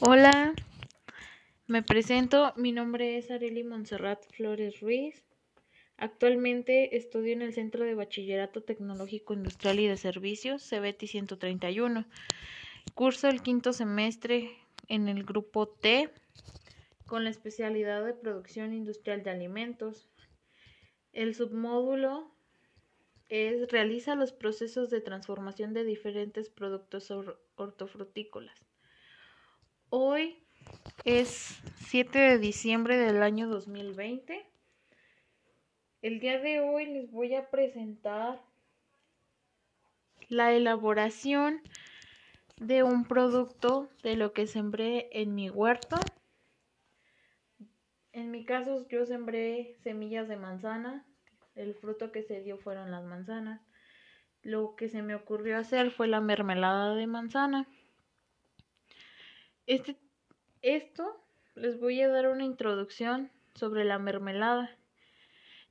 Hola, me presento, mi nombre es Areli Montserrat Flores Ruiz. Actualmente estudio en el Centro de Bachillerato Tecnológico Industrial y de Servicios, CBT 131. Curso el quinto semestre en el grupo T con la especialidad de producción industrial de alimentos. El submódulo es realiza los procesos de transformación de diferentes productos hortofrutícolas. Hoy es 7 de diciembre del año 2020. El día de hoy les voy a presentar la elaboración de un producto de lo que sembré en mi huerto. En mi caso yo sembré semillas de manzana. El fruto que se dio fueron las manzanas. Lo que se me ocurrió hacer fue la mermelada de manzana. Este, esto les voy a dar una introducción sobre la mermelada,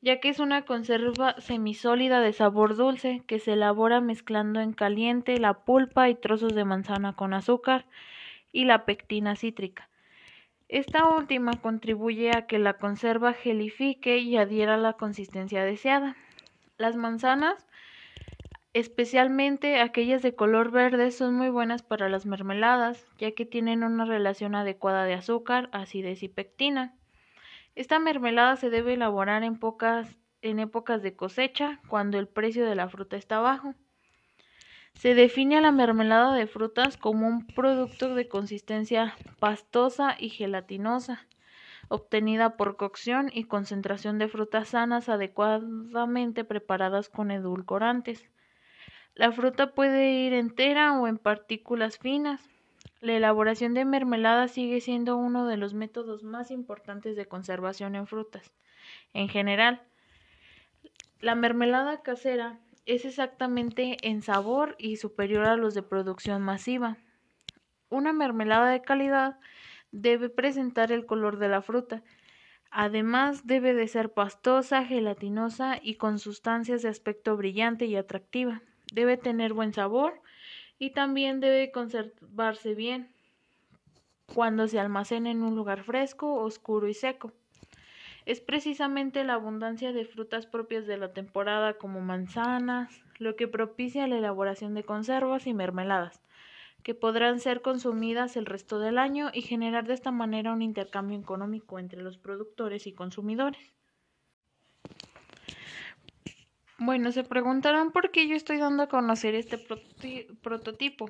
ya que es una conserva semisólida de sabor dulce que se elabora mezclando en caliente la pulpa y trozos de manzana con azúcar y la pectina cítrica. Esta última contribuye a que la conserva gelifique y adhiera la consistencia deseada. Las manzanas Especialmente aquellas de color verde son muy buenas para las mermeladas, ya que tienen una relación adecuada de azúcar, acidez y pectina. Esta mermelada se debe elaborar en, pocas, en épocas de cosecha, cuando el precio de la fruta está bajo. Se define a la mermelada de frutas como un producto de consistencia pastosa y gelatinosa, obtenida por cocción y concentración de frutas sanas adecuadamente preparadas con edulcorantes. La fruta puede ir entera o en partículas finas. La elaboración de mermelada sigue siendo uno de los métodos más importantes de conservación en frutas. En general, la mermelada casera es exactamente en sabor y superior a los de producción masiva. Una mermelada de calidad debe presentar el color de la fruta. Además, debe de ser pastosa, gelatinosa y con sustancias de aspecto brillante y atractiva debe tener buen sabor y también debe conservarse bien cuando se almacena en un lugar fresco, oscuro y seco. Es precisamente la abundancia de frutas propias de la temporada como manzanas lo que propicia la elaboración de conservas y mermeladas, que podrán ser consumidas el resto del año y generar de esta manera un intercambio económico entre los productores y consumidores. Bueno, se preguntarán por qué yo estoy dando a conocer este prototipo.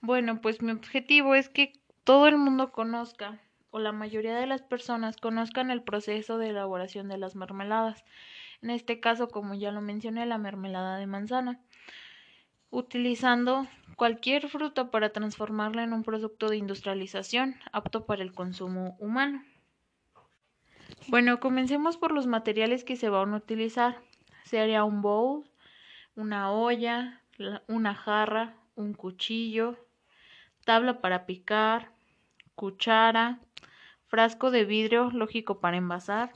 Bueno, pues mi objetivo es que todo el mundo conozca, o la mayoría de las personas conozcan el proceso de elaboración de las mermeladas. En este caso, como ya lo mencioné, la mermelada de manzana. Utilizando cualquier fruta para transformarla en un producto de industrialización apto para el consumo humano. Bueno, comencemos por los materiales que se van a utilizar sería un bowl, una olla, una jarra, un cuchillo, tabla para picar, cuchara, frasco de vidrio lógico para envasar,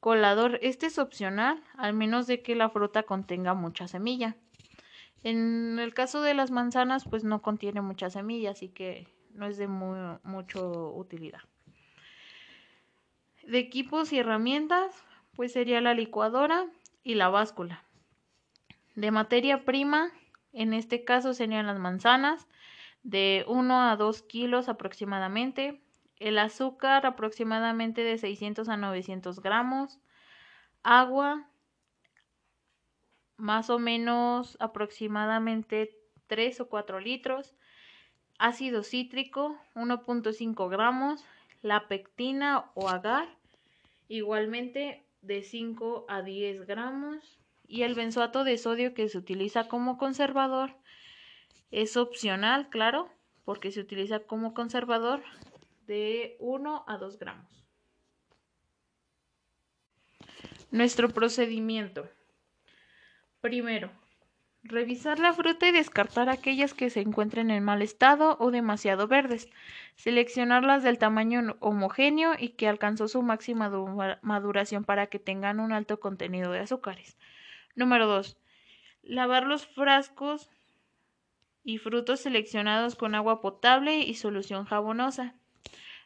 colador, este es opcional, al menos de que la fruta contenga mucha semilla. En el caso de las manzanas, pues no contiene mucha semilla, así que no es de muy, mucho utilidad. De equipos y herramientas, pues sería la licuadora, y la báscula. De materia prima, en este caso serían las manzanas, de 1 a 2 kilos aproximadamente, el azúcar aproximadamente de 600 a 900 gramos, agua más o menos aproximadamente 3 o 4 litros, ácido cítrico 1.5 gramos, la pectina o agar igualmente de 5 a 10 gramos. Y el benzoato de sodio que se utiliza como conservador es opcional, claro, porque se utiliza como conservador de 1 a 2 gramos. Nuestro procedimiento. Primero, Revisar la fruta y descartar aquellas que se encuentren en mal estado o demasiado verdes. Seleccionarlas del tamaño homogéneo y que alcanzó su máxima maduración para que tengan un alto contenido de azúcares. Número 2. Lavar los frascos y frutos seleccionados con agua potable y solución jabonosa.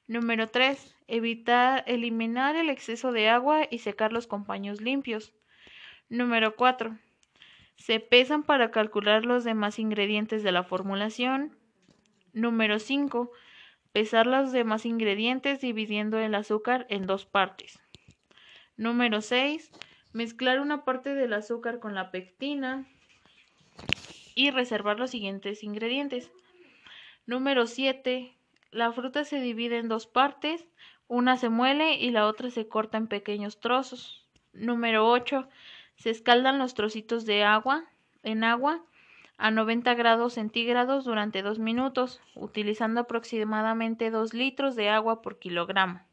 Número 3. Evitar eliminar el exceso de agua y secarlos con paños limpios. Número 4. Se pesan para calcular los demás ingredientes de la formulación. Número 5. Pesar los demás ingredientes dividiendo el azúcar en dos partes. Número 6. Mezclar una parte del azúcar con la pectina y reservar los siguientes ingredientes. Número 7. La fruta se divide en dos partes, una se muele y la otra se corta en pequeños trozos. Número 8. Se escaldan los trocitos de agua en agua a 90 grados centígrados durante dos minutos, utilizando aproximadamente 2 litros de agua por kilogramo.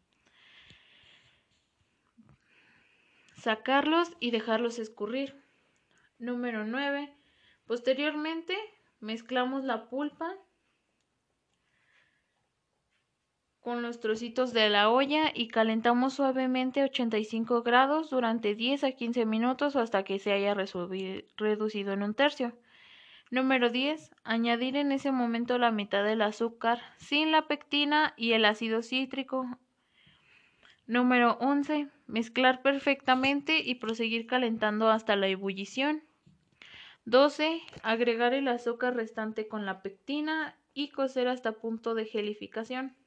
Sacarlos y dejarlos escurrir. Número 9. Posteriormente, mezclamos la pulpa con los trocitos de la olla y calentamos suavemente a 85 grados durante 10 a 15 minutos hasta que se haya reducido en un tercio. Número 10. Añadir en ese momento la mitad del azúcar sin la pectina y el ácido cítrico. Número 11. Mezclar perfectamente y proseguir calentando hasta la ebullición. 12. Agregar el azúcar restante con la pectina y cocer hasta punto de gelificación.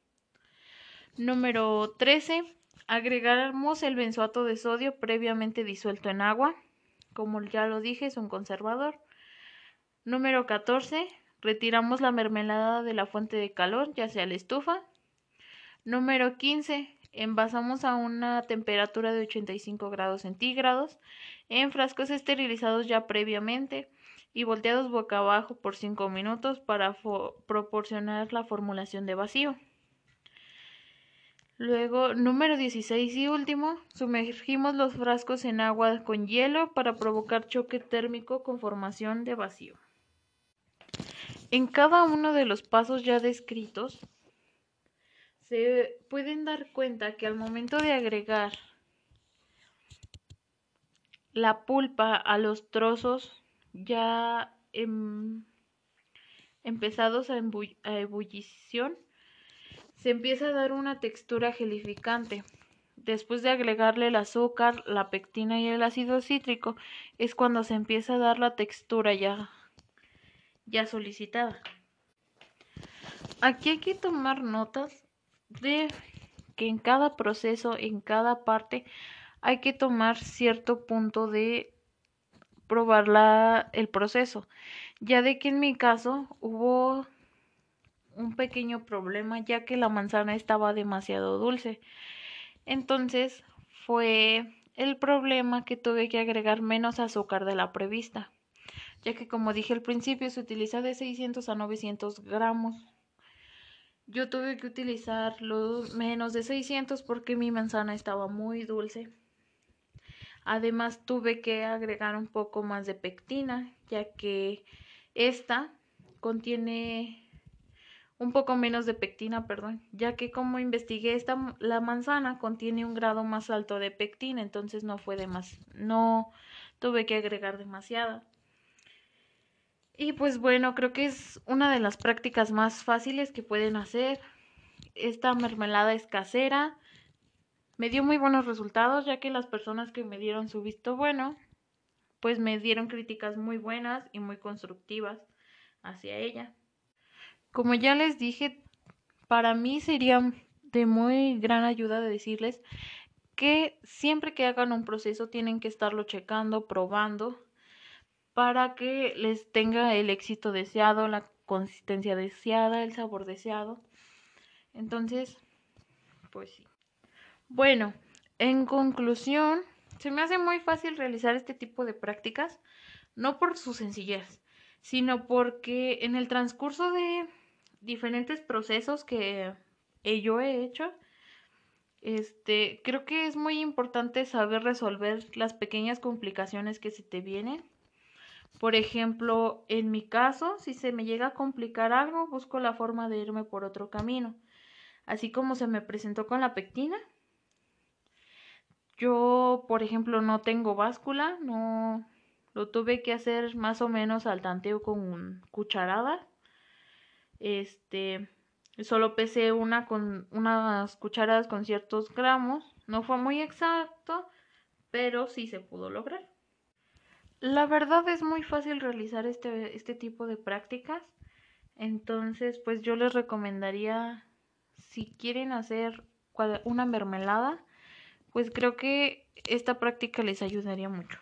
Número 13. Agregamos el benzoato de sodio previamente disuelto en agua. Como ya lo dije, es un conservador. Número 14. Retiramos la mermelada de la fuente de calor, ya sea la estufa. Número 15. Envasamos a una temperatura de 85 grados centígrados en frascos esterilizados ya previamente y volteados boca abajo por 5 minutos para proporcionar la formulación de vacío. Luego, número 16 y último, sumergimos los frascos en agua con hielo para provocar choque térmico con formación de vacío. En cada uno de los pasos ya descritos, se pueden dar cuenta que al momento de agregar la pulpa a los trozos ya em, empezados a, a ebullición, se empieza a dar una textura gelificante. Después de agregarle el azúcar, la pectina y el ácido cítrico, es cuando se empieza a dar la textura ya, ya solicitada. Aquí hay que tomar notas de que en cada proceso, en cada parte, hay que tomar cierto punto de probar la, el proceso. Ya de que en mi caso hubo un pequeño problema ya que la manzana estaba demasiado dulce. Entonces fue el problema que tuve que agregar menos azúcar de la prevista, ya que como dije al principio se utiliza de 600 a 900 gramos. Yo tuve que utilizar los menos de 600 porque mi manzana estaba muy dulce. Además tuve que agregar un poco más de pectina, ya que esta contiene un poco menos de pectina, perdón, ya que como investigué esta la manzana contiene un grado más alto de pectina, entonces no fue de más, no tuve que agregar demasiada. Y pues bueno, creo que es una de las prácticas más fáciles que pueden hacer. Esta mermelada es casera. Me dio muy buenos resultados, ya que las personas que me dieron su visto bueno, pues me dieron críticas muy buenas y muy constructivas hacia ella. Como ya les dije, para mí sería de muy gran ayuda de decirles que siempre que hagan un proceso tienen que estarlo checando, probando, para que les tenga el éxito deseado, la consistencia deseada, el sabor deseado. Entonces, pues sí. Bueno, en conclusión, se me hace muy fácil realizar este tipo de prácticas, no por su sencillez, sino porque en el transcurso de diferentes procesos que yo he hecho, este, creo que es muy importante saber resolver las pequeñas complicaciones que se te vienen, Por ejemplo, en mi caso, si se me llega a complicar algo, busco la forma de irme por otro camino. Así como se me presentó con la pectina. Yo, por ejemplo, no tengo báscula, no lo tuve que hacer más o menos al tanteo con cucharada. Este, solo pesé una con unas cucharadas con ciertos gramos. No fue muy exacto, pero sí se pudo lograr. La verdad es muy fácil realizar este, este tipo de prácticas. Entonces, pues yo les recomendaría, si quieren hacer una mermelada, pues creo que esta práctica les ayudaría mucho.